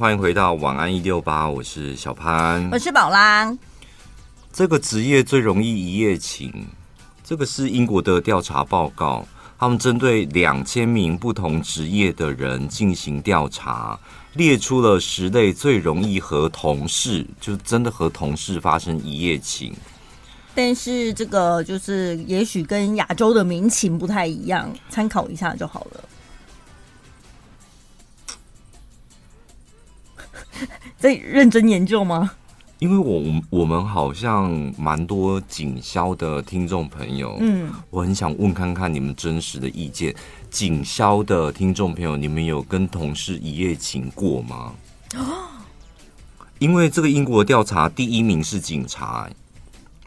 欢迎回到晚安一六八，我是小潘，我是宝拉。这个职业最容易一夜情，这个是英国的调查报告，他们针对两千名不同职业的人进行调查，列出了十类最容易和同事，就真的和同事发生一夜情。但是这个就是也许跟亚洲的民情不太一样，参考一下就好了。在认真研究吗？因为我我们好像蛮多警消的听众朋友，嗯，我很想问看看你们真实的意见。警消的听众朋友，你们有跟同事一夜情过吗？哦 因为这个英国调查，第一名是警察，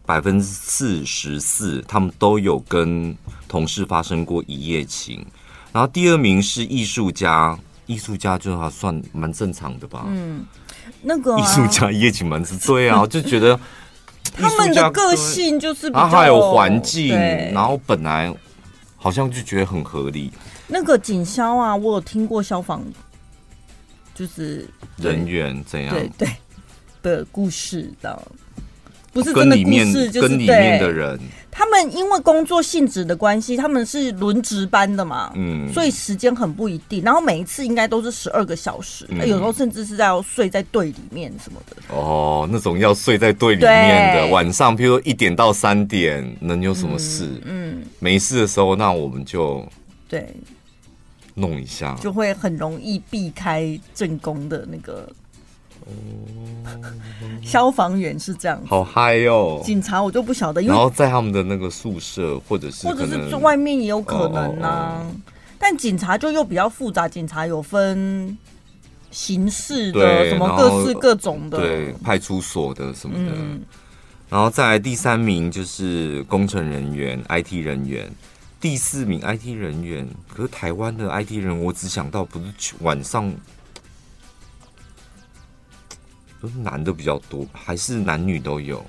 百分之四十四，他们都有跟同事发生过一夜情。然后第二名是艺术家，艺术家就还算蛮正常的吧，嗯。那个艺术家一夜情蛮是对啊，就觉得 他们的个性就是比较，然后还有环境，然后本来好像就觉得很合理。那个警消啊，我有听过消防就是人员怎样对对的故事的，不是真的故事，就是跟里面的人。他们因为工作性质的关系，他们是轮值班的嘛，嗯，所以时间很不一定。然后每一次应该都是十二个小时，嗯，有时候甚至是要睡在队里面什么的。哦，那种要睡在队里面的，晚上，譬如说一点到三点，能有什么事？嗯，嗯，没事的时候，那我们就对弄一下，就会很容易避开正宫的那个。哦，消防员是这样，好嗨哦！警察我就不晓得，因为然后在他们的那个宿舍，或者是或者是外面也有可能呢、啊。Oh, oh, oh. 但警察就又比较复杂，警察有分刑事的，什么各式各种的，对，派出所的什么的。嗯、然后再来第三名就是工程人员、IT 人员，第四名 IT 人员。可是台湾的 IT 人，我只想到不是晚上。都是男的比较多，还是男女都有？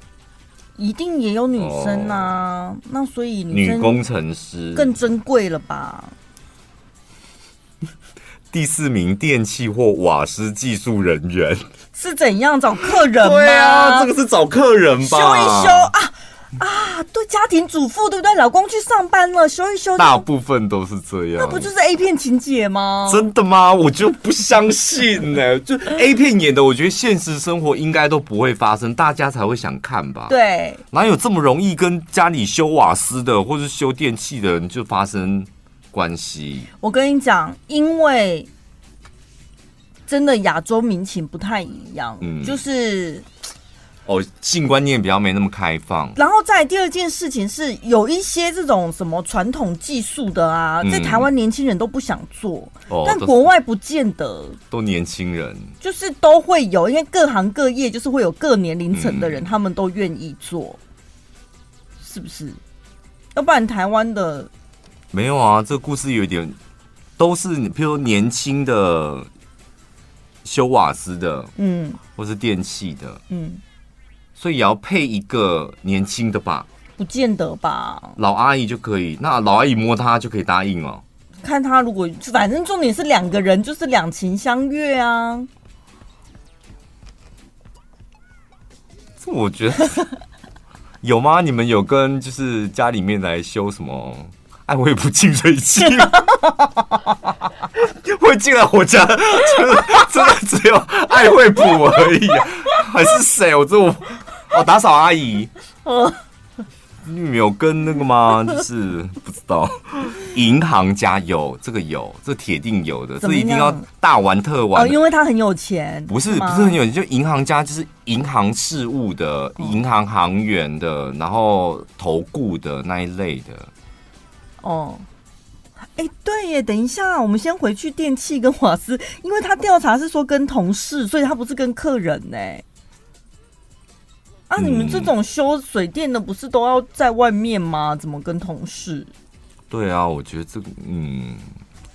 一定也有女生啊。哦、那所以女工程师更珍贵了吧？第四名电器或瓦斯技术人员是怎样找客人吗？对啊，这个是找客人吧？修一修啊。啊，对，家庭主妇对不对？老公去上班了，修一修。大部分都是这样。那不就是 A 片情节吗？真的吗？我就不相信呢、欸。就 A 片演的，我觉得现实生活应该都不会发生，大家才会想看吧？对。哪有这么容易跟家里修瓦斯的或是修电器的人就发生关系？我跟你讲，因为真的亚洲民情不太一样，嗯，就是。哦，性观念比较没那么开放。然后再第二件事情是，有一些这种什么传统技术的啊，在台湾年轻人都不想做，嗯、但国外不见得。都，年轻人，就是都会有，因为各行各业就是会有各年龄层的人，嗯、他们都愿意做，是不是？要不然台湾的没有啊，这个故事有点都是，譬如说年轻的修瓦斯的，嗯，或是电器的，嗯。所以也要配一个年轻的吧？不见得吧。老阿姨就可以，那老阿姨摸他就可以答应了。看他如果反正重点是两个人就是两情相悦啊。这我觉得 有吗？你们有跟就是家里面来修什么爱卫普净水器？会进来我家，真的真的只有爱惠普而已，还是谁？我这我。哦，打扫阿姨，你没有跟那个吗？就是不知道，银行家有这个有，这铁定有的，这一定要大玩特玩。哦，因为他很有钱。不是不是很有钱，就银行家就是银行事务的，银行行员的，然后投顾的那一类的。哦，哎，对耶，等一下，我们先回去电器跟瓦斯，因为他调查是说跟同事，所以他不是跟客人呢。啊！你们这种修水电的不是都要在外面吗？怎么跟同事？对啊，我觉得这个嗯，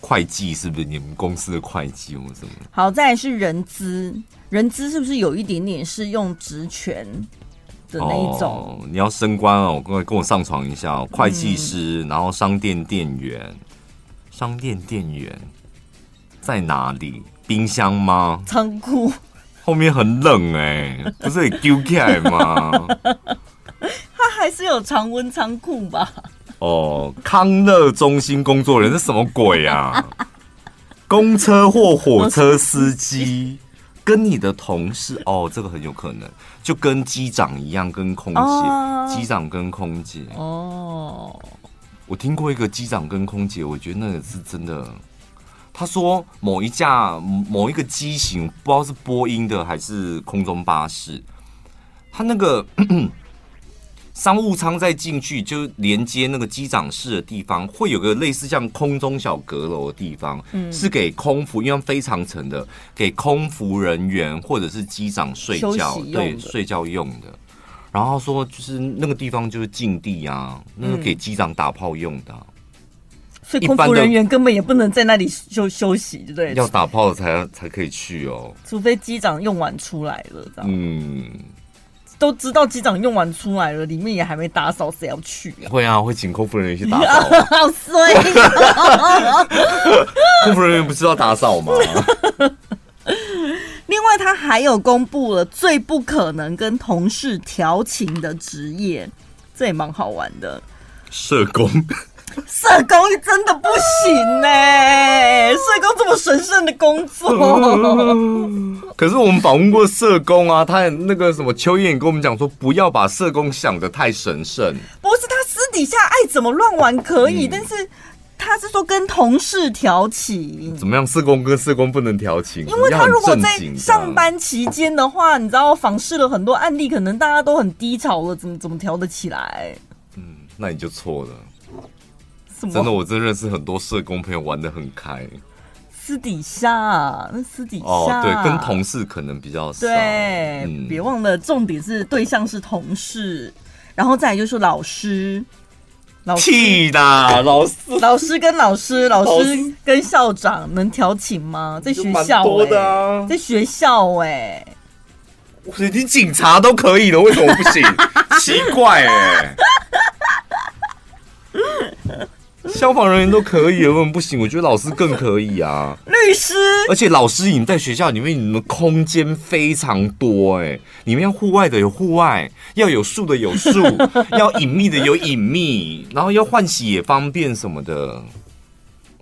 会计是不是你们公司的会计或什么？好，再来是人资，人资是不是有一点点是用职权的那一种？哦，你要升官哦，跟跟我上床一下哦，会计师，嗯，然后商店店员，商店店员在哪里？冰箱吗？仓库后面很冷哎、欸，不是很丢起来吗？他还是有常温仓库吧？哦，康乐中心工作人员是什么鬼啊？公车或火车司机，跟你的同事哦，这个很有可能，就跟机长一样，跟空姐，哦、机长跟空姐哦。我听过一个机长跟空姐，我觉得那个是真的。他说某一架某一个机型，不知道是波音的还是空中巴士，他那个。商务舱再进去就连接那个机长室的地方，会有个类似像空中小阁楼的地方，嗯，是给空服，因为非常层的，给空服人员或者是机长睡觉，对，睡觉用的。然后说就是那个地方就是禁地啊，那是给机长打炮用的，啊，所以空服人员根本也不能在那里休休息，对不对？要打炮才才可以去哦，除非机长用完出来了，这样。嗯。都知道机长用完出来了，里面也还没打扫，谁要去啊？会啊，会请空服人员去打扫。好衰啊！空服人员不是要打扫吗？另外，他还有公布了最不可能跟同事调情的职业，这也蛮好玩的。社工。社工真的不行呢、欸，社工这么神圣的工作。可是我们访问过社工啊，他那个什么邱燕也跟我们讲说，不要把社工想得太神圣。不是他私底下爱怎么乱玩可以，嗯、但是他是说跟同事调情。怎么样？社工跟社工不能调情？因为他如果在上班期间的话，你知道访视了很多案例，可能大家都很低潮了，怎么怎么调得起来？嗯，那你就错了。真的，我真认识很多社工朋友玩的很开。私底下，那私底下，哦，对，跟同事可能比较少。对，别、嗯、忘了，重点是对象是同事，然后再来就是老师。老师气的老师，老师跟老师，老师跟校长能调情吗？在学校、欸，的啊、在学校、欸，哎，你警察都可以了，为什么不行？奇怪、欸，哎。消防人员都可以，为什么不行？我觉得老师更可以啊。律师，而且老师，你们在学校里面，你们空间非常多，哎，你们要户外的有户外，要有树的有树，要隐秘的有隐秘，然后要换洗也方便什么的。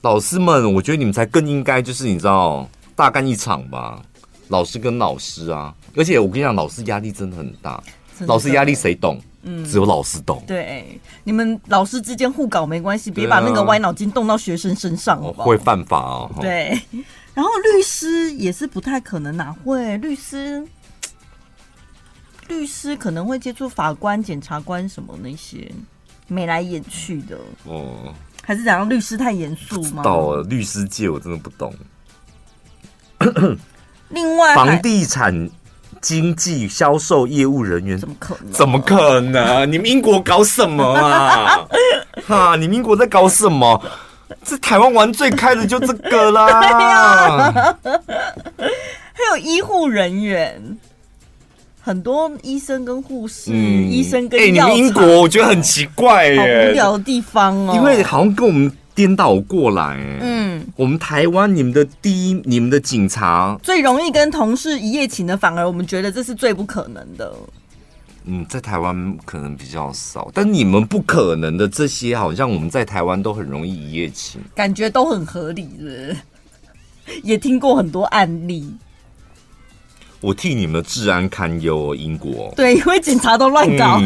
老师们，我觉得你们才更应该，就是你知道，大干一场吧。老师跟老师啊，而且我跟你讲，老师压力真的很大，老师压力谁懂？嗯，只有老师懂。对，你们老师之间互搞没关系，别把那个歪脑筋动到学生身上好不好？会犯法哦。对，然后律师也是不太可能哪会？律师，律师可能会接触法官、检察官什么那些眉来眼去的哦。还是怎样？律师太严肃吗？到了律师界我真的不懂。另外，房地产。经济销售业务人员怎么可能？怎么可能？你们英国搞什么啊？哈，你们英国在搞什么？这台湾玩最开的就这个啦。还有医护人员，很多医生跟护士，嗯、医生跟……哎、欸，你们英国我觉得很奇怪耶，好无聊的地方哦。因为好像跟我们。颠倒过来，嗯，我们台湾，你们的第一，你们的警察最容易跟同事一夜情的，反而我们觉得这是最不可能的。嗯，在台湾可能比较少，但你们不可能的这些，好像我们在台湾都很容易一夜情，感觉都很合理的，也听过很多案例。我替你们的治安堪忧，英国对，因为警察都乱搞，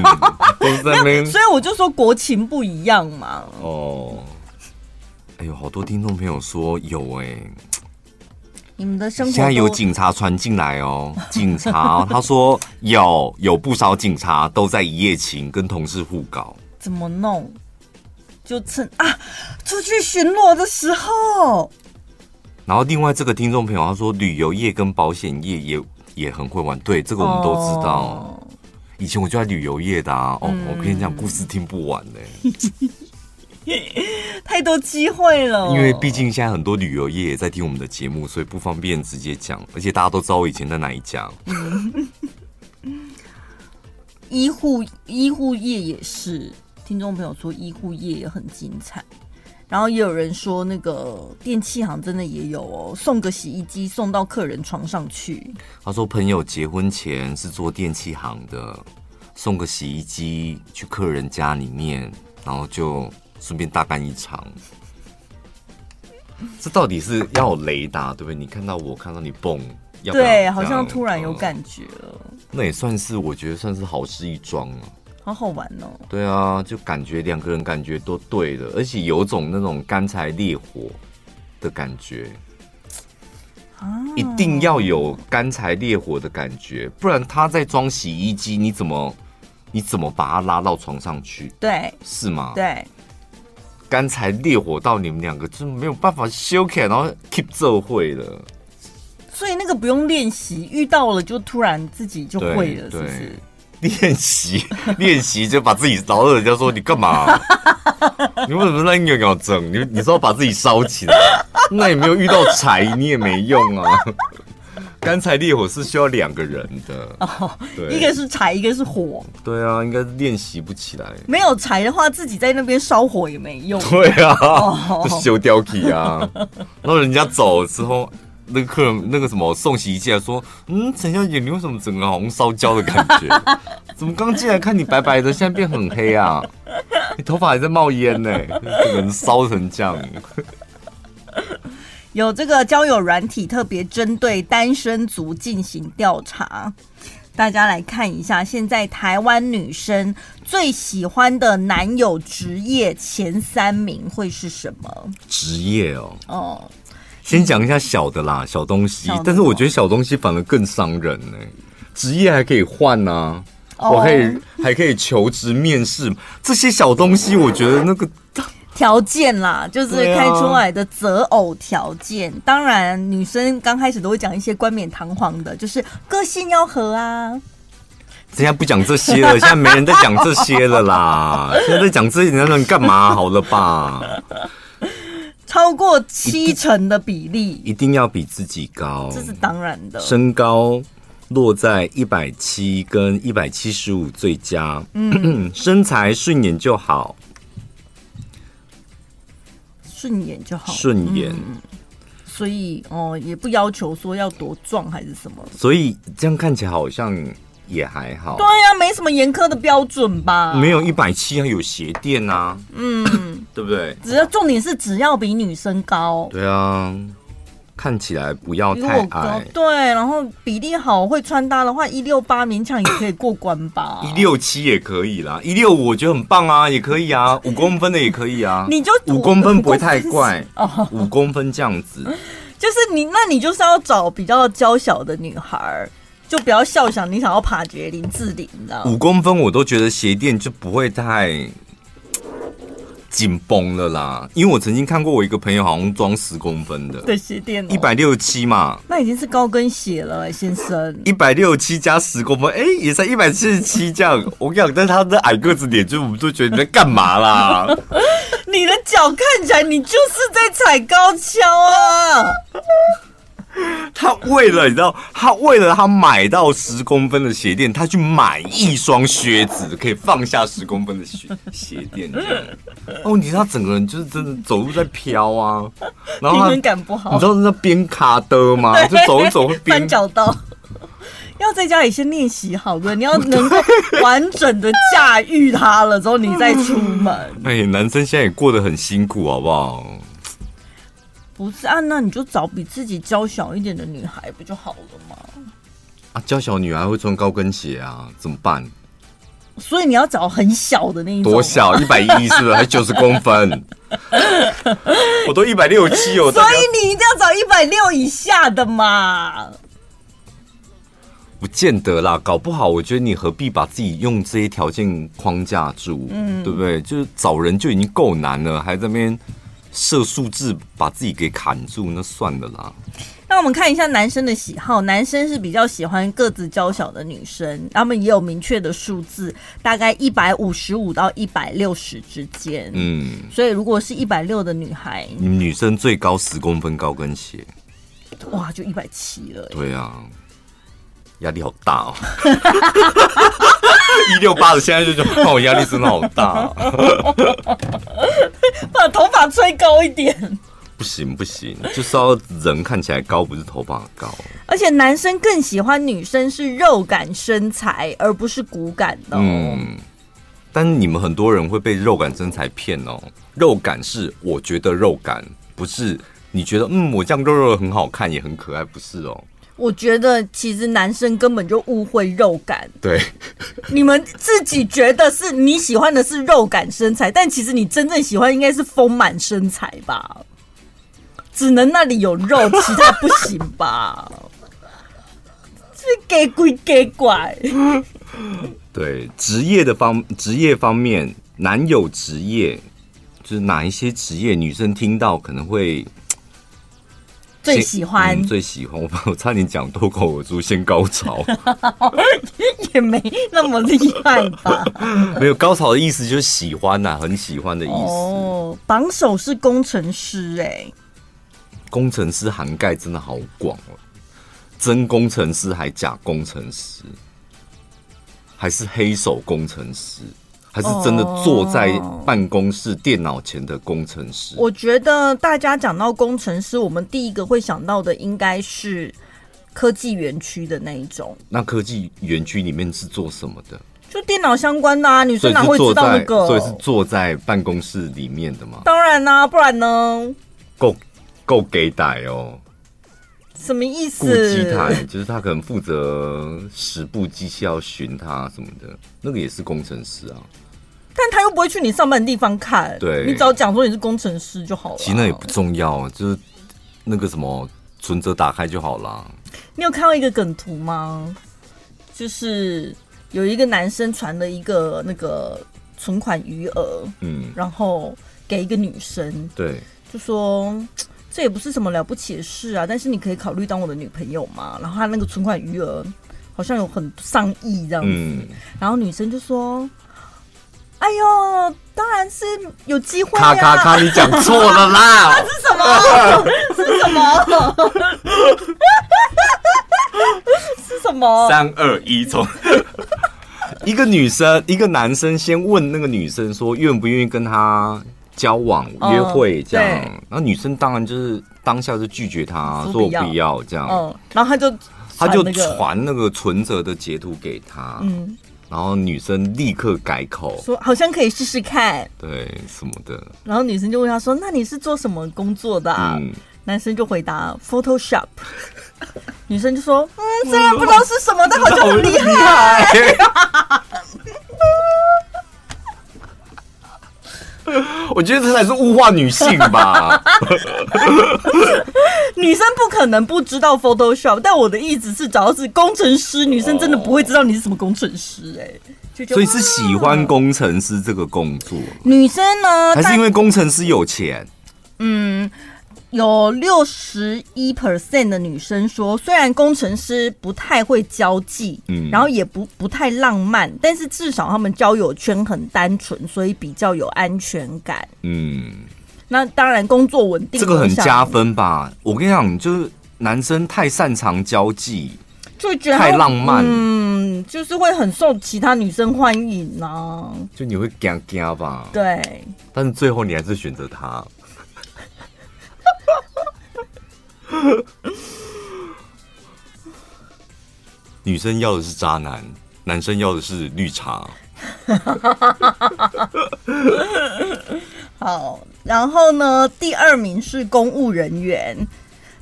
嗯、所以我就说国情不一样嘛。哦。哎呦，好多听众朋友说有哎、欸，你们的生活现在有警察传进来哦，警察他说有有不少警察都在一夜情，跟同事互搞，怎么弄？就趁啊出去巡逻的时候。然后另外这个听众朋友他说，旅游业跟保险业也也很会玩，对，这个我们都知道。哦、以前我就在旅游业的啊，哦，嗯、我跟你讲故事听不完呢、欸。太多机会了，因为毕竟现在很多旅游业也在听我们的节目，所以不方便直接讲。而且大家都知道我以前在哪一家。医护医护业也是，听众朋友说医护业也很精彩。然后也有人说，那个电器行真的也有哦，送个洗衣机送到客人床上去。他说朋友结婚前是做电器行的，送个洗衣机去客人家里面，然后就顺便大干一场。这到底是要有雷达对不对？你看到我，看到你蹦，要要对，好像突然有感觉了。那也算是，我觉得算是好事一桩啊。好好玩哦！对啊，就感觉两个人感觉都对了，而且有种那种干柴烈火的感觉啊！一定要有干柴烈火的感觉，不然他在装洗衣机，你怎么你怎么把他拉到床上去？对，是吗？对，干柴烈火到你们两个就没有办法修开，然后 keep 这会了。所以那个不用练习，遇到了就突然自己就会了，是不是？练习练习就把自己然后人家说你干嘛、啊？你为什么在那扭扭整？你你说要把自己烧起来，那也没有遇到柴，你也没用啊。干柴烈火是需要两个人的哦，对，一个是柴，一个是火。对啊，应该练习不起来。没有柴的话，自己在那边烧火也没用。对啊，哦、就修掉起啊。然后人家走了之后。那个客人那个什么送洗衣机来说，嗯，陈小姐，你为什么整个好像烧焦的感觉？怎么刚进来看你白白的，现在变很黑啊？你头发还在冒烟呢，整个人烧成这样。有这个交友软体特别针对单身族进行调查，大家来看一下，现在台湾女生最喜欢的男友职业前三名会是什么？职业哦，哦。先讲一下小的啦，小东西。但是我觉得小东西反而更伤人呢、欸。职业还可以换呐、啊，oh. 我可以还可以求职面试，这些小东西我觉得那个条件啦，就是开出来的择偶条件。啊、当然，女生刚开始都会讲一些冠冕堂皇的，就是个性要合啊。现在不讲这些了，现在没人在讲这些了啦。现在在讲这些，你能干嘛？好了吧。超过七成的比例一，一定要比自己高，这是当然的。身高落在一百七跟一百七十五最佳，嗯，身材顺眼就好，顺眼就好，顺眼。嗯，所以哦，也不要求说要多壮还是什么，所以这样看起来好像。也还好，对呀、啊，没什么严苛的标准吧？没有一百七，还有鞋垫啊，嗯，对不对？只要重点是只要比女生高，对啊，看起来不要太矮，对，然后比例好，会穿搭的话，一六八勉强也可以过关吧？一六七也可以啦，一六五我觉得很棒啊，也可以啊，五公分的也可以啊，你就五公分不会太怪 哦，五公分这样子，就是你，那你就是要找比较娇小的女孩。就不要笑想你想要爬绝林志玲，你知道吗？五公分我都觉得鞋垫就不会太紧绷了啦，因为我曾经看过我一个朋友好像装十公分的的鞋垫，一百六十七嘛，那已经是高跟鞋了，欸，先生。一百六十七加十公分，哎，欸，也才一百七十七这样。我跟你讲，但他的矮个子脸，就我们都觉得你在干嘛啦？你的脚看起来，你就是在踩高跷啊！他为了你知道，他为了他买到十公分的鞋垫，他去买一双靴子，可以放下十公分的鞋鞋垫。哦，你知道他整个人就是真的走路在飘啊，然后平衡感不好。你知道那边卡的吗？就走一走会边翻脚到。要在家里先练习好的，你要能够完整的驾驭它了之后，你再出门。哎，男生现在也过得很辛苦，好不好？不是啊，那你就找比自己娇小一点的女孩不就好了吗？啊，娇小女孩会穿高跟鞋啊，怎么办？所以你要找很小的那一种。多小？一百一是不是？还九十公分？我都一百六七哦。所以你一定要找一百六以下的嘛？不见得啦，搞不好我觉得你何必把自己用这些条件框架住？嗯，对不对？就是找人就已经够难了，还在那边。设数字把自己给砍住，那算了啦。那我们看一下男生的喜好，男生是比较喜欢个子娇小的女生，他们也有明确的数字，大概一百五十五到一百六十之间。嗯，所以如果是一百六的女孩，女生最高十公分高跟鞋，哇，就一百七了。对啊，压力好大哦。一六八的现在就觉得，我压力真的好大。把头发吹高一点。不行不行，就是要人看起来高，不是头发高。而且男生更喜欢女生是肉感身材，而不是骨感的哦。嗯，但是你们很多人会被肉感身材骗哦。肉感是我觉得肉感，不是你觉得嗯，我这样肉肉很好看也很可爱，不是哦。我觉得其实男生根本就误会肉感。对，你们自己觉得是你喜欢的是肉感身材，但其实你真正喜欢应该是丰满身材吧。只能那里有肉，其他不行吧？这给鬼给怪。对，职业的方职业方面，男友职业就是哪一些职业，女生听到可能会最喜欢，嗯、最喜欢。我我差点讲脱口而出，先高潮，也没那么厉害吧？没有高潮的意思，就是喜欢呐、啊，很喜欢的意思。哦，榜首是工程师、欸，哎。工程师涵盖真的好广哦，真工程师还假工程师，还是黑手工程师，还是真的坐在办公室电脑前的工程师？我觉得大家讲到工程师，我们第一个会想到的应该是科技园区的那一种。那科技园区里面是做什么的？就电脑相关的啊，女生哪会知道那个？所以是坐在办公室里面的吗？当然啦、啊，不然呢？够。够给歹哦，什么意思？顾机台就是他可能负责十部机器要巡他什么的，那个也是工程师啊。但他又不会去你上班的地方看，对，你只要讲说你是工程师就好了。其实那也不重要，就是那个什么存折打开就好了。你有看到一个梗图吗？就是有一个男生传了一个那个存款余额，嗯，然后给一个女生，对，就说。这也不是什么了不起的事啊，但是你可以考虑当我的女朋友嘛？然后他那个存款余额好像有很上亿这样子，嗯、然后女生就说：“哎呦，当然是有机会啊！”咔咔咔，你讲错了啦！是什么？是什么？是什么？三二一，从 一个女生，一个男生先问那个女生说愿不愿意跟他。交往约会这样，然后女生当然就是当下就拒绝他，说我不要这样。嗯，然后他就他就传那个存折的截图给他，嗯，然后女生立刻改口。说好像可以试试看，对什么的。然后女生就问他说：“那你是做什么工作的？”嗯，男生就回答 Photoshop，女生就说：“嗯，虽然不知道是什么，但好像很厉害。” 我觉得这才是物化女性吧。女生不可能不知道 Photoshop，但我的意思是，只要是工程师，女生真的不会知道你是什么工程师哎、欸。所以是喜欢工程师这个工作。女生呢？还是因为工程师有钱？嗯。有六十一 percent 的女生说，虽然工程师不太会交际，嗯，然后也不不太浪漫，但是至少他们交友圈很单纯，所以比较有安全感。嗯，那当然工作稳定，这个很加分吧？我跟你讲，就是男生太擅长交际，就觉得太浪漫，嗯，就是会很受其他女生欢迎呢、啊。就你会惊惊吧？对，但是最后你还是选择他。女生要的是渣男，男生要的是绿茶。好，然后呢？第二名是公务人员，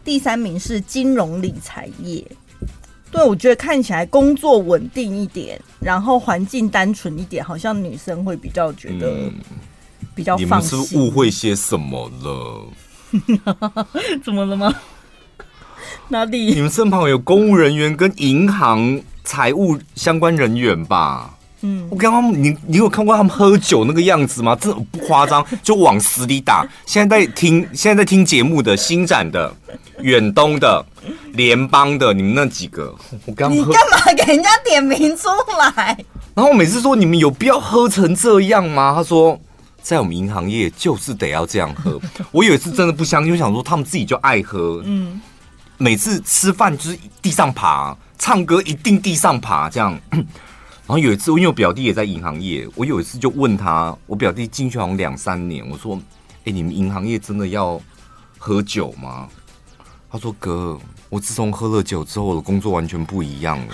第三名是金融理财业。对，我觉得看起来工作稳定一点，然后环境单纯一点，好像女生会比较觉得比较放心。你们是误会些什么了？怎么了吗？哪里？你们身旁有公务人员跟银行财务相关人员吧？嗯，我刚刚你你有看过他们喝酒那个样子吗？这不夸张，就往死里打。现在在听现在在听节目的新展的、远东的、联邦的，你们那几个，我刚你干嘛给人家点名出来？然后我每次说，你们有必要喝成这样吗？他说。在我们银行业就是得要这样喝。我有一次真的不相信，我想说他们自己就爱喝。嗯，每次吃饭就是地上爬，唱歌一定地上爬这样。然后有一次，因为我表弟也在银行业，我有一次就问他，我表弟进去好像两三年，我说哎，你们银行业真的要喝酒吗？”他说：“哥，我自从喝了酒之后，我的工作完全不一样了，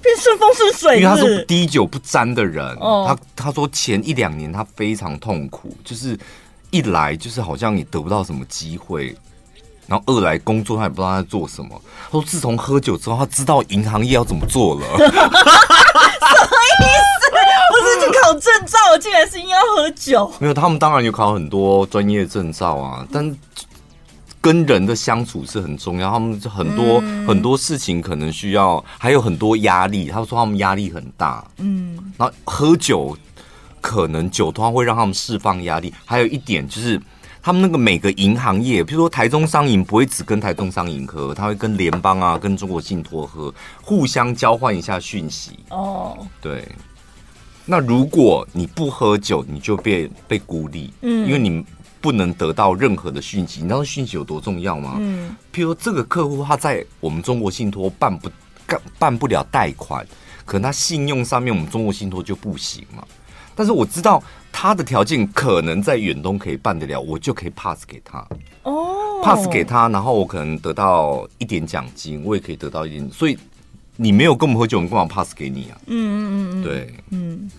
变顺风顺水。因为他是滴酒不沾的人，哦、他他说前一两年他非常痛苦，就是一来就是好像你得不到什么机会，然后二来工作他也不知道他在做什么。他说自从喝酒之后，他知道银行业要怎么做了。什么意思？不是去考证照，竟然是因为要喝酒？没有，他们当然有考很多专业证照啊，但。”跟人的相处是很重要，他们很多、嗯、很多事情可能需要，还有很多压力。他说他们压力很大，嗯，然后喝酒可能酒通常会让他们释放压力。还有一点就是，他们那个每个银行业，比如说台中商银不会只跟台中商银喝，他会跟联邦啊、跟中国信托喝，互相交换一下讯息。哦，对。那如果你不喝酒，你就被被孤立，嗯，因为你。不能得到任何的讯息，你知道讯息有多重要吗？嗯，譬如说这个客户他在我们中国信托办不干办不了贷款，可能他信用上面我们中国信托就不行嘛。但是我知道他的条件可能在远东可以办得了，我就可以 pass 给他。哦，pass 给他，然后我可能得到一点奖金，我也可以得到一点。所以你没有跟我们喝酒，我们干嘛 pass 给你啊？嗯嗯嗯嗯，对，嗯。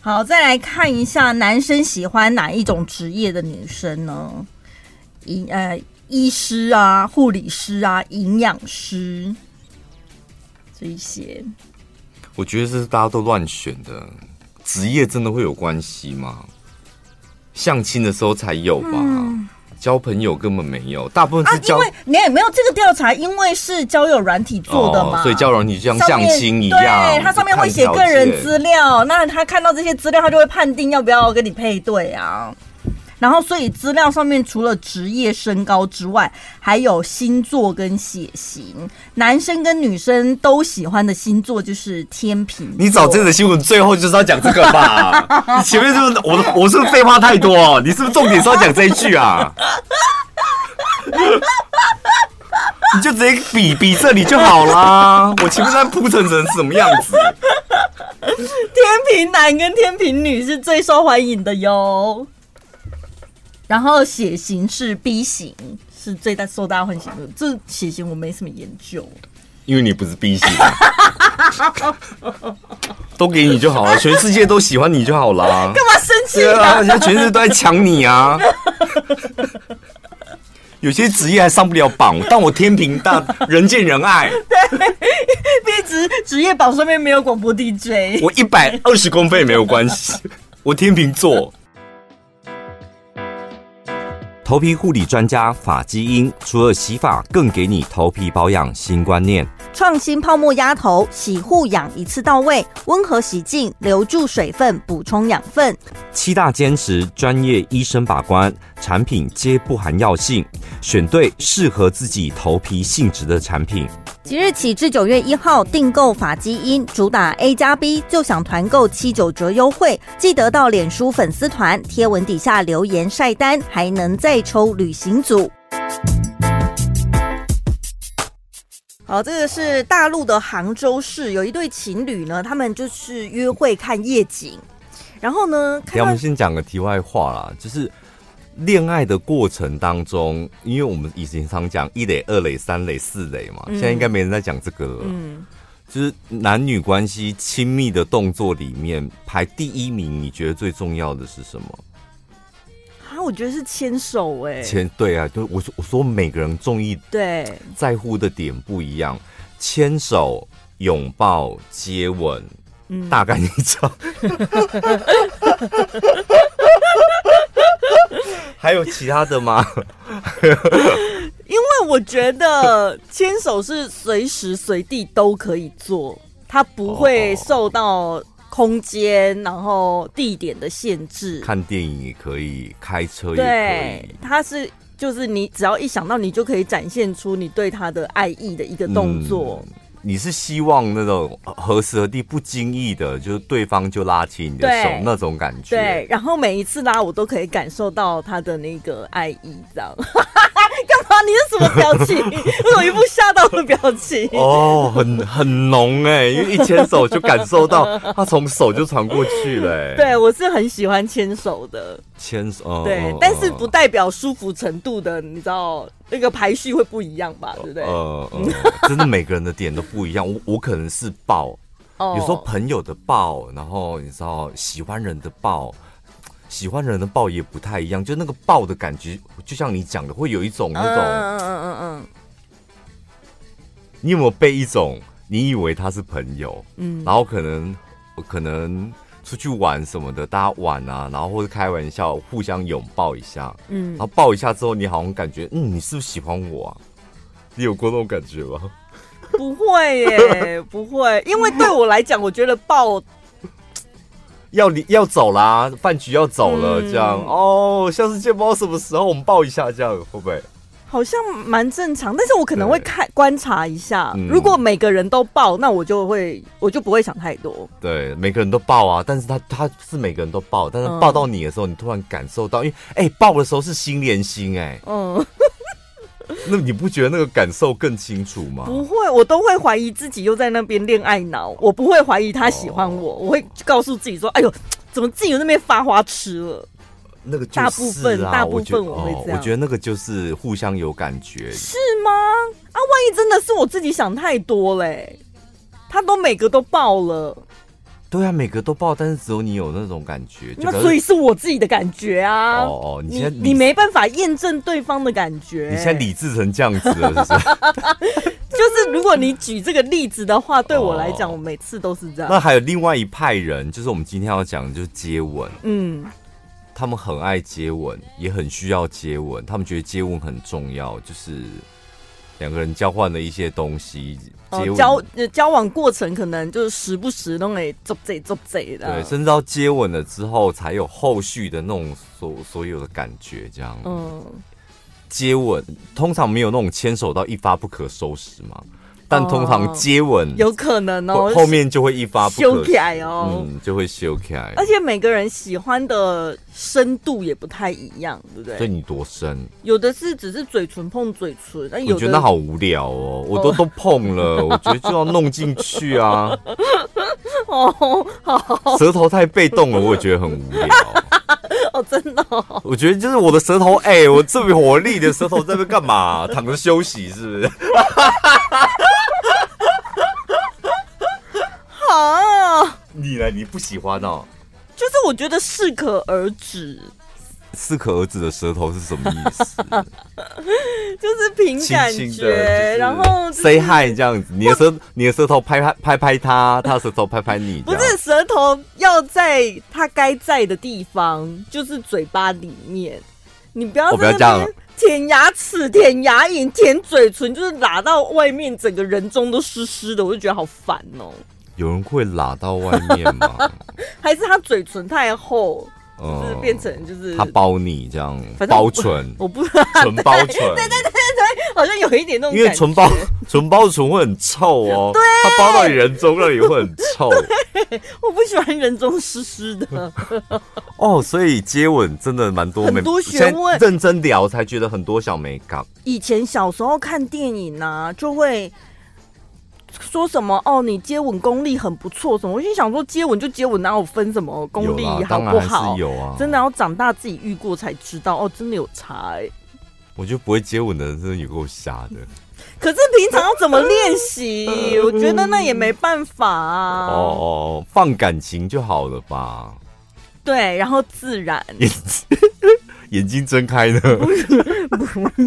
好，再来看一下男生喜欢哪一种职业的女生呢？医呃，医师啊，护理师啊，营养师这一些。我觉得这是大家都乱选的，职业真的会有关系吗？相亲的时候才有吧。嗯交朋友根本没有，大部分是交。啊、因为你也没有这个调查，因为是交友软体做的嘛，哦、所以交友软体就像相亲一样，对，它上面会写个人资料，那他看到这些资料，他就会判定要不要跟你配对啊。然后，所以资料上面除了职业、身高之外，还有星座跟血型。男生跟女生都喜欢的星座就是天平。你找这个新闻最后就是要讲这个吧？你前面是不是我我是不是废话太多？你是不是重点是要讲这一句啊？你就直接比比这里就好啦。我前面在铺成成什么样子？天平男跟天平女是最受欢迎的哟。然后血型是 B 型，是最大受大家欢迎的。这血型我没什么研究，因为你不是 B 型，都给你就好了，全世界都喜欢你就好了。干嘛生气啊？现在全世界都在抢你啊！有些职业还上不了榜，但我天平大，人见人爱。对，毕竟职业榜上面没有广播 DJ。我一百二十公分也没有关系，我天平座。头皮护理专家法基因，除了洗发，更给你头皮保养新观念。创新泡沫压头，洗护养一次到位，温和洗净，留住水分，补充养分。七大坚持，专业医生把关，产品皆不含药性，选对适合自己头皮性质的产品。即日起至九月一号订购法基因，主打 A 加 B 就享团购七九折优惠。记得到脸书粉丝团贴文底下留言晒单，还能再抽旅行组。好，这个是大陆的杭州市，有一对情侣呢，他们就是约会看夜景，然后呢，给我们先讲个题外话啦，就是。恋爱的过程当中，因为我们以前常讲一垒、二垒、三垒、四垒嘛，现在应该没人在讲这个了。嗯，就是男女关系亲密的动作里面排第一名，你觉得最重要的是什么？啊，我觉得是牵手哎。牵对啊，就我说我说每个人中意对在乎的点不一样，牵手、拥抱、接吻，嗯，大概你知道。还有其他的吗？因为我觉得牵手是随时随地都可以做，它不会受到空间然后地点的限制。看电影也可以，开车也可以。对，它是就是你只要一想到，你就可以展现出你对他的爱意的一个动作。嗯你是希望那种何时何地不经意的，就是对方就拉起你的手那种感觉。对，然后每一次拉，我都可以感受到他的那个爱意，这样。干吗？你是什么表情？为什么一副吓到的表情？哦，很很浓哎，因为一牵手就感受到他从手就传过去了哎。对，我是很喜欢牵手的。牵手，对，哦、但是不代表舒服程度的，你知道那个排序会不一样吧？对不对？呃，呃真的每个人的点都不一样。我 我可能是抱，有时候朋友的抱，然后你知道喜欢人的抱。喜欢人的抱也不太一样，就那个抱的感觉，就像你讲的，会有一种那种，嗯嗯嗯嗯，你有没有被一种你以为他是朋友，嗯，然后可能可能出去玩什么的，大家玩啊，然后或者开玩笑，互相拥抱一下，嗯，然后抱一下之后，你好像感觉，嗯，你是不是喜欢我啊？你有过那种感觉吗？不会耶，不会，因为对我来讲，我觉得抱。要离要走啦，饭局要走了，这样、嗯、哦。下次见不知道什么时候，我们抱一下，这样会不会？好像蛮正常，但是我可能会看观察一下。嗯、如果每个人都抱，那我就会我就不会想太多。对，每个人都抱啊，但是他他是每个人都抱，但是抱到你的时候，嗯、你突然感受到，因为哎、欸，抱的时候是心连心、欸，哎，嗯。那你不觉得那个感受更清楚吗？不会，我都会怀疑自己又在那边恋爱脑。我不会怀疑他喜欢我，哦、我会告诉自己说：“哎呦，怎么自己有那边发花痴了？”那个、就是啊、大部分大部分我会这样我、哦。我觉得那个就是互相有感觉，是吗？啊，万一真的是我自己想太多嘞，他都每个都爆了。对啊，每个都爆，但是只有你有那种感觉，那所以是我自己的感觉啊。哦哦，你现在你，你没办法验证对方的感觉。你现在理智成这样子了，是不是？就是如果你举这个例子的话，对我来讲，我每次都是这样。那还有另外一派人，就是我们今天要讲的就是接吻。嗯，他们很爱接吻，也很需要接吻，他们觉得接吻很重要，就是。两个人交换了一些东西，哦、交交往过程可能就是时不时都会做贼做贼的，对，甚至到接吻了之后才有后续的那种所所有的感觉，这样。嗯，接吻通常没有那种牵手到一发不可收拾嘛。但通常接吻、哦、有可能哦，后面就会一发不可收拾哦，嗯，就会修起来。而且每个人喜欢的深度也不太一样，对不对？对你多深？有的是只是嘴唇碰嘴唇，但有我觉得那好无聊哦，我都都碰了，哦、我觉得就要弄进去啊。哦，好，舌头太被动了，我也觉得很无聊。哦，真的、哦？我觉得就是我的舌头，哎、欸，我这么活力的舌头在那边干嘛？躺着休息是不是？好，你呢？你不喜欢哦？就是我觉得适可而止。适可而止的舌头是什么意思？就是凭感觉，轻轻就是、然后 say hi 这样子。你的舌，你的舌头拍拍拍拍他，他的舌头拍拍你。不是舌头要在他该在的地方，就是嘴巴里面。你不要不要这样舔牙齿、舔牙龈、舔嘴唇，就是拉到外面，整个人中都湿湿的，我就觉得好烦哦。有人会拉到外面吗？还是他嘴唇太厚？就是变成就是他包你这样，包唇，我不知道唇包 唇，对对对对对，好像有一点那种，因为唇包唇包唇会很臭哦，对，他包到你人中那里会很臭，我不喜欢人中湿湿的。哦，所以接吻真的蛮多，很多学问，认真聊才觉得很多小美感。以前小时候看电影啊，就会。说什么哦？你接吻功力很不错，什么？我心想说，接吻就接吻，哪有分什么功力好不好？有啊，真的要长大自己遇过才知道哦，真的有差。我觉得不会接吻的人真的有够瞎的。可是平常要怎么练习？我觉得那也没办法啊。哦哦，放感情就好了吧？对，然后自然。眼睛睁开的？不是，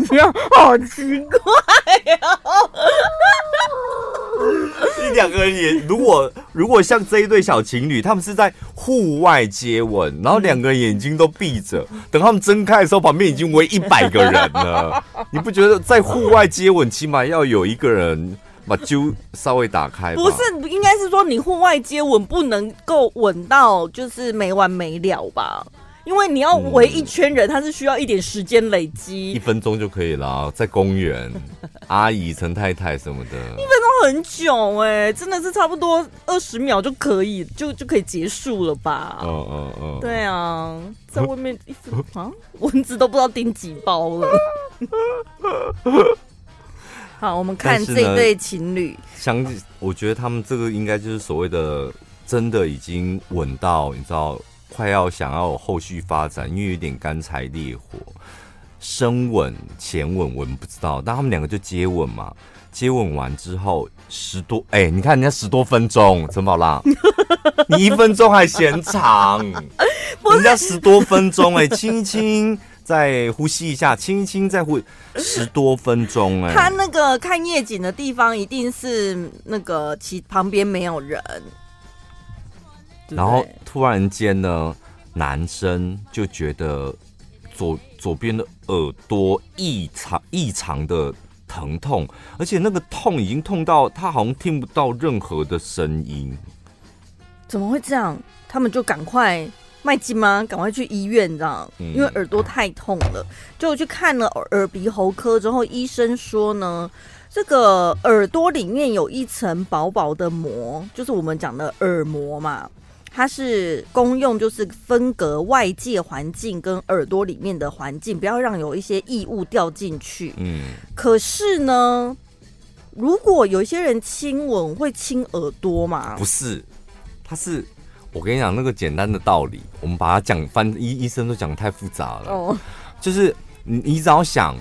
不要，好奇怪呀、哦！你两个人也，如果如果像这一对小情侣，他们是在户外接吻，然后两个人眼睛都闭着，等他们睁开的时候，旁边已经围一百个人了。你不觉得在户外接吻，起码要有一个人把揪稍微打开？不是，应该是说你户外接吻不能够吻到就是没完没了吧？因为你要围一圈人，他是需要一点时间累积，一分钟就可以了，在公园，阿姨、陈太太什么的，一分钟很久哎，真的是差不多二十秒就可以，就就可以结束了吧？嗯嗯嗯，对啊，在外面一分啊，蚊子都不知道叮几包了。好，我们看这对情侣。相，我觉得他们这个应该就是所谓的真的已经稳到，你知道，快要想要有后续发展，因为有点干柴烈火，深吻、浅吻，我们不知道。但他们两个就接吻嘛，接吻完之后十多，哎、欸，你看人家十多分钟，陈宝拉，你一分钟还嫌长，人家十多分钟、欸，哎，亲一亲。再呼吸一下，轻轻再呼十多分钟哎。他那个看夜景的地方一定是那个其旁边没有人，然后突然间呢，男生就觉得左左边的耳朵异常异常的疼痛，而且那个痛已经痛到他好像听不到任何的声音。怎么会这样？他们就赶快。麦金吗？赶快去医院，你知道？因为耳朵太痛了，就去看了耳鼻喉科之后，医生说呢，这个耳朵里面有一层薄薄的膜，就是我们讲的耳膜嘛。它是功用就是分隔外界环境跟耳朵里面的环境，不要让有一些异物掉进去。嗯。可是呢，如果有一些人亲吻会亲耳朵嘛？不是，它是。我跟你讲那个简单的道理，我们把它讲翻医医生都讲得太复杂了。哦，就是你你只要想，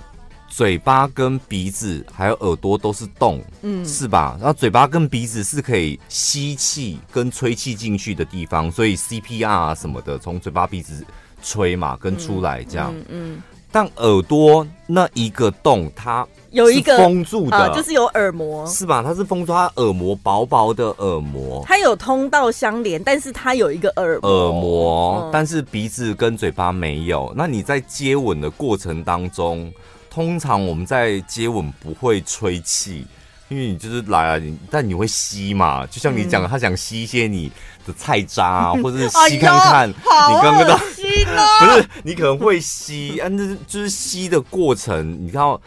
嘴巴跟鼻子还有耳朵都是洞，嗯，是吧？然后嘴巴跟鼻子是可以吸气跟吹气进去的地方，所以 CPR 啊什么的从嘴巴鼻子吹嘛，跟出来这样。嗯，嗯嗯，但耳朵那一个洞它。有一个封住的，啊，就是有耳膜，是吧？它是封住，它耳膜薄薄的耳膜，它有通道相连，但是它有一个耳膜耳膜，嗯，但是鼻子跟嘴巴没有。那你在接吻的过程当中，通常我们在接吻不会吹气，因为你就是来了，你但你会吸嘛？就像你讲，嗯，他想吸一些你的菜渣，啊，或者是吸看看，哎，你刚刚吸呢？不是，你可能会吸，啊，那就是吸的过程，你看到。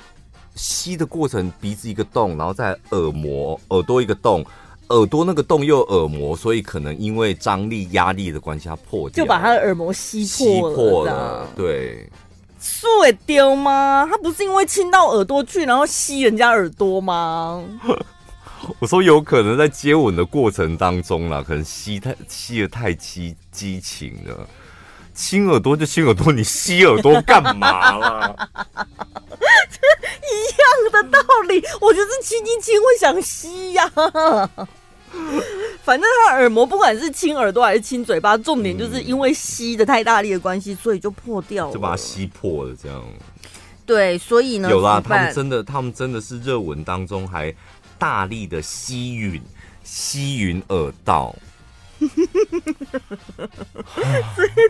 吸的过程，鼻子一个洞，然后再耳膜，耳朵一个洞，耳朵那个洞又耳膜，所以可能因为张力、压力的关系，它破掉，就把他的耳膜吸破了。吸破了，对。树会丢吗？他不是因为亲到耳朵去，然后吸人家耳朵吗？我说有可能在接吻的过程当中啦，可能吸太吸的太激激情了。亲耳朵就亲耳朵，你吸耳朵干嘛啦？一样的道理，我就是亲一亲会想吸呀、啊。反正他耳膜不管是亲耳朵还是亲嘴巴，重点就是因为吸的太大力的关系，所以就破掉了，就把它吸破了。这样。对，所以呢，有啦，他们真的，他们真的是热吻当中还大力的吸吮，吸吮耳道。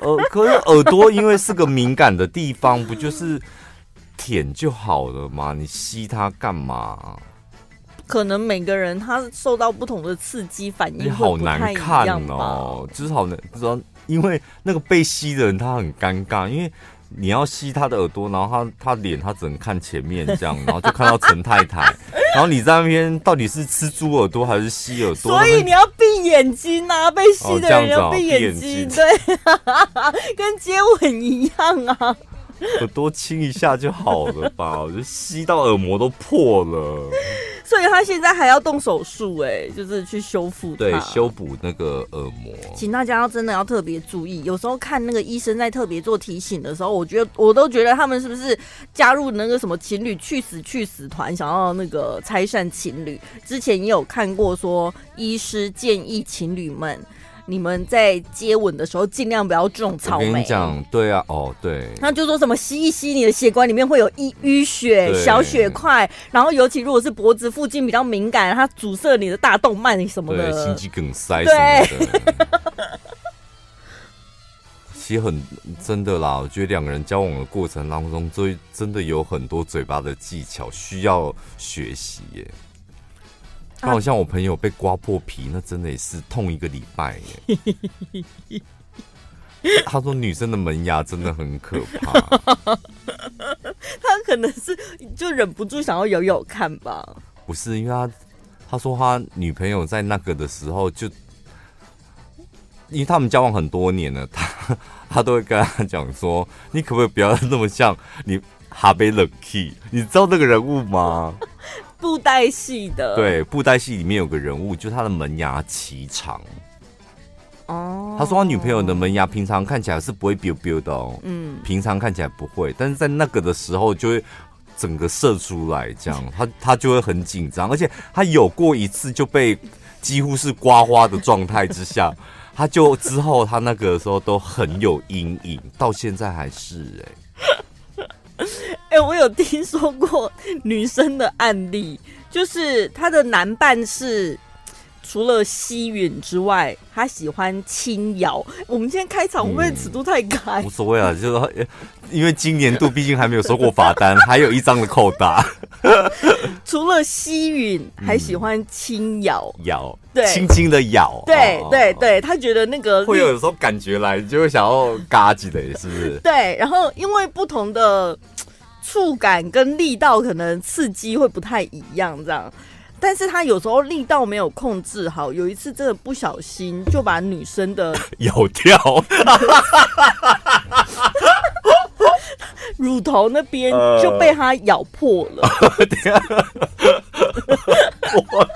呃，可是耳朵因为是个敏感的地方，不就是？舔就好了嘛，你吸它干嘛？可能每个人他受到不同的刺激反应，你好难看哦，就是好难，不知道，因为那个被吸的人他很尴尬，因为你要吸他的耳朵，然后他他脸他只能看前面这样，然后就看到陈太太，然后你在那边到底是吃猪耳朵还是吸耳朵？所以你要闭眼睛啊，被吸的人要闭眼睛，哦、对，跟接吻一样啊。耳朵亲一下就好了吧？我就吸到耳膜都破了，所以他现在还要动手术，哎，就是去修复，对，修补那个耳膜。请大家要真的要特别注意，有时候看那个医生在特别做提醒的时候，我觉得我都觉得他们是不是加入那个什么情侣去死去死团，想要那个拆散情侣？之前也有看过说，医师建议情侣们。你们在接吻的时候，尽量不要种草莓。我跟你讲，对啊，哦，对。那就说什么吸一吸，你的血管里面会有淤淤血、小血块，然后尤其如果是脖子附近比较敏感，它阻塞你的大动脉什么的，对，心肌梗塞什么的。其实很真的啦，我觉得两个人交往的过程当中，最真的有很多嘴巴的技巧需要学习耶。他好像我朋友被刮破皮，那真的也是痛一个礼拜耶。他说女生的门牙真的很可怕。他可能是就忍不住想要咬咬看吧？不是，因为他他说他女朋友在那个的时候就，因为他们交往很多年了，他 他都会跟他讲说，你可不可以不要那么像你。哈贝冷 key，你知道那个人物吗？布袋戏的，对，布袋戏里面有个人物，就是他的门牙奇长。哦，他说他女朋友的门牙平常看起来是不会 biu biu 的哦，嗯，平常看起来不会，但是在那个的时候就会整个射出来，这样他他就会很紧张，而且他有过一次就被几乎是刮花的状态之下，他就之后他那个的时候都很有阴影，到现在还是哎、欸。哎、欸，我有听说过女生的案例，就是她的男伴是除了吸吮之外，他喜欢轻咬。我们今天开场会不会尺度太开？嗯、无所谓啊，就是因为今年度毕竟还没有收过罚单，还有一张的扣打。除了吸吮，还喜欢轻咬，咬，对，轻轻的咬。对对对，他觉得那个会有时候感觉来，就会想要嘎几的，是不是？对，然后因为不同的。触感跟力道可能刺激会不太一样，这样，但是他有时候力道没有控制好，有一次真的不小心就把女生的 咬掉，乳头那边就被他咬破了。我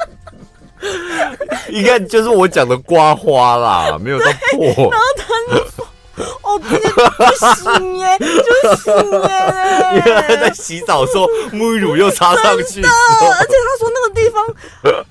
应该就是我讲的刮花啦，没有到破。然后他。哦，不行耶，不行耶！因为他在洗澡的时候，沐浴乳又擦上去，的而且他说那个地方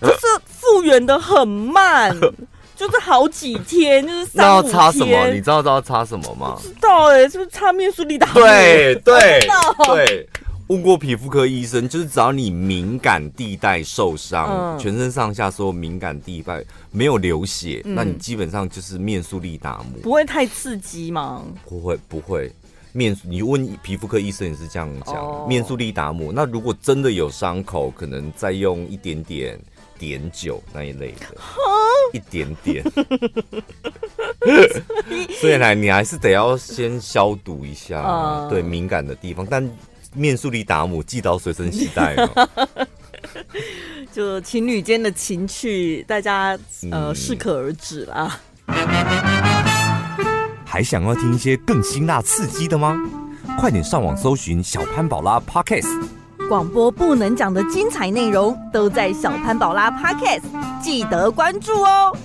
就是复原的很慢，就是好几天，就是三五天。那要擦什么？你知道要擦什么吗？不知道哎，是不是擦面霜力达？对对对。问过皮肤科医生，就是只要你敏感地带受伤，嗯、全身上下所有敏感地带没有流血，嗯、那你基本上就是面速力达姆。不会太刺激吗？不会，不会。面，你问皮肤科医生也是这样讲，哦、面速力达姆。那如果真的有伤口，可能再用一点点碘酒那一类的，哈一点点。所以 呢，你还是得要先消毒一下，嗯、对敏感的地方，但。面速力达姆，记刀随身携带哦。就情侣间的情趣，大家呃适、嗯、可而止啦。还想要听一些更辛辣刺激的吗？快点上网搜寻小潘宝拉 Podcast。广播不能讲的精彩内容都在小潘宝拉 Podcast，记得关注哦。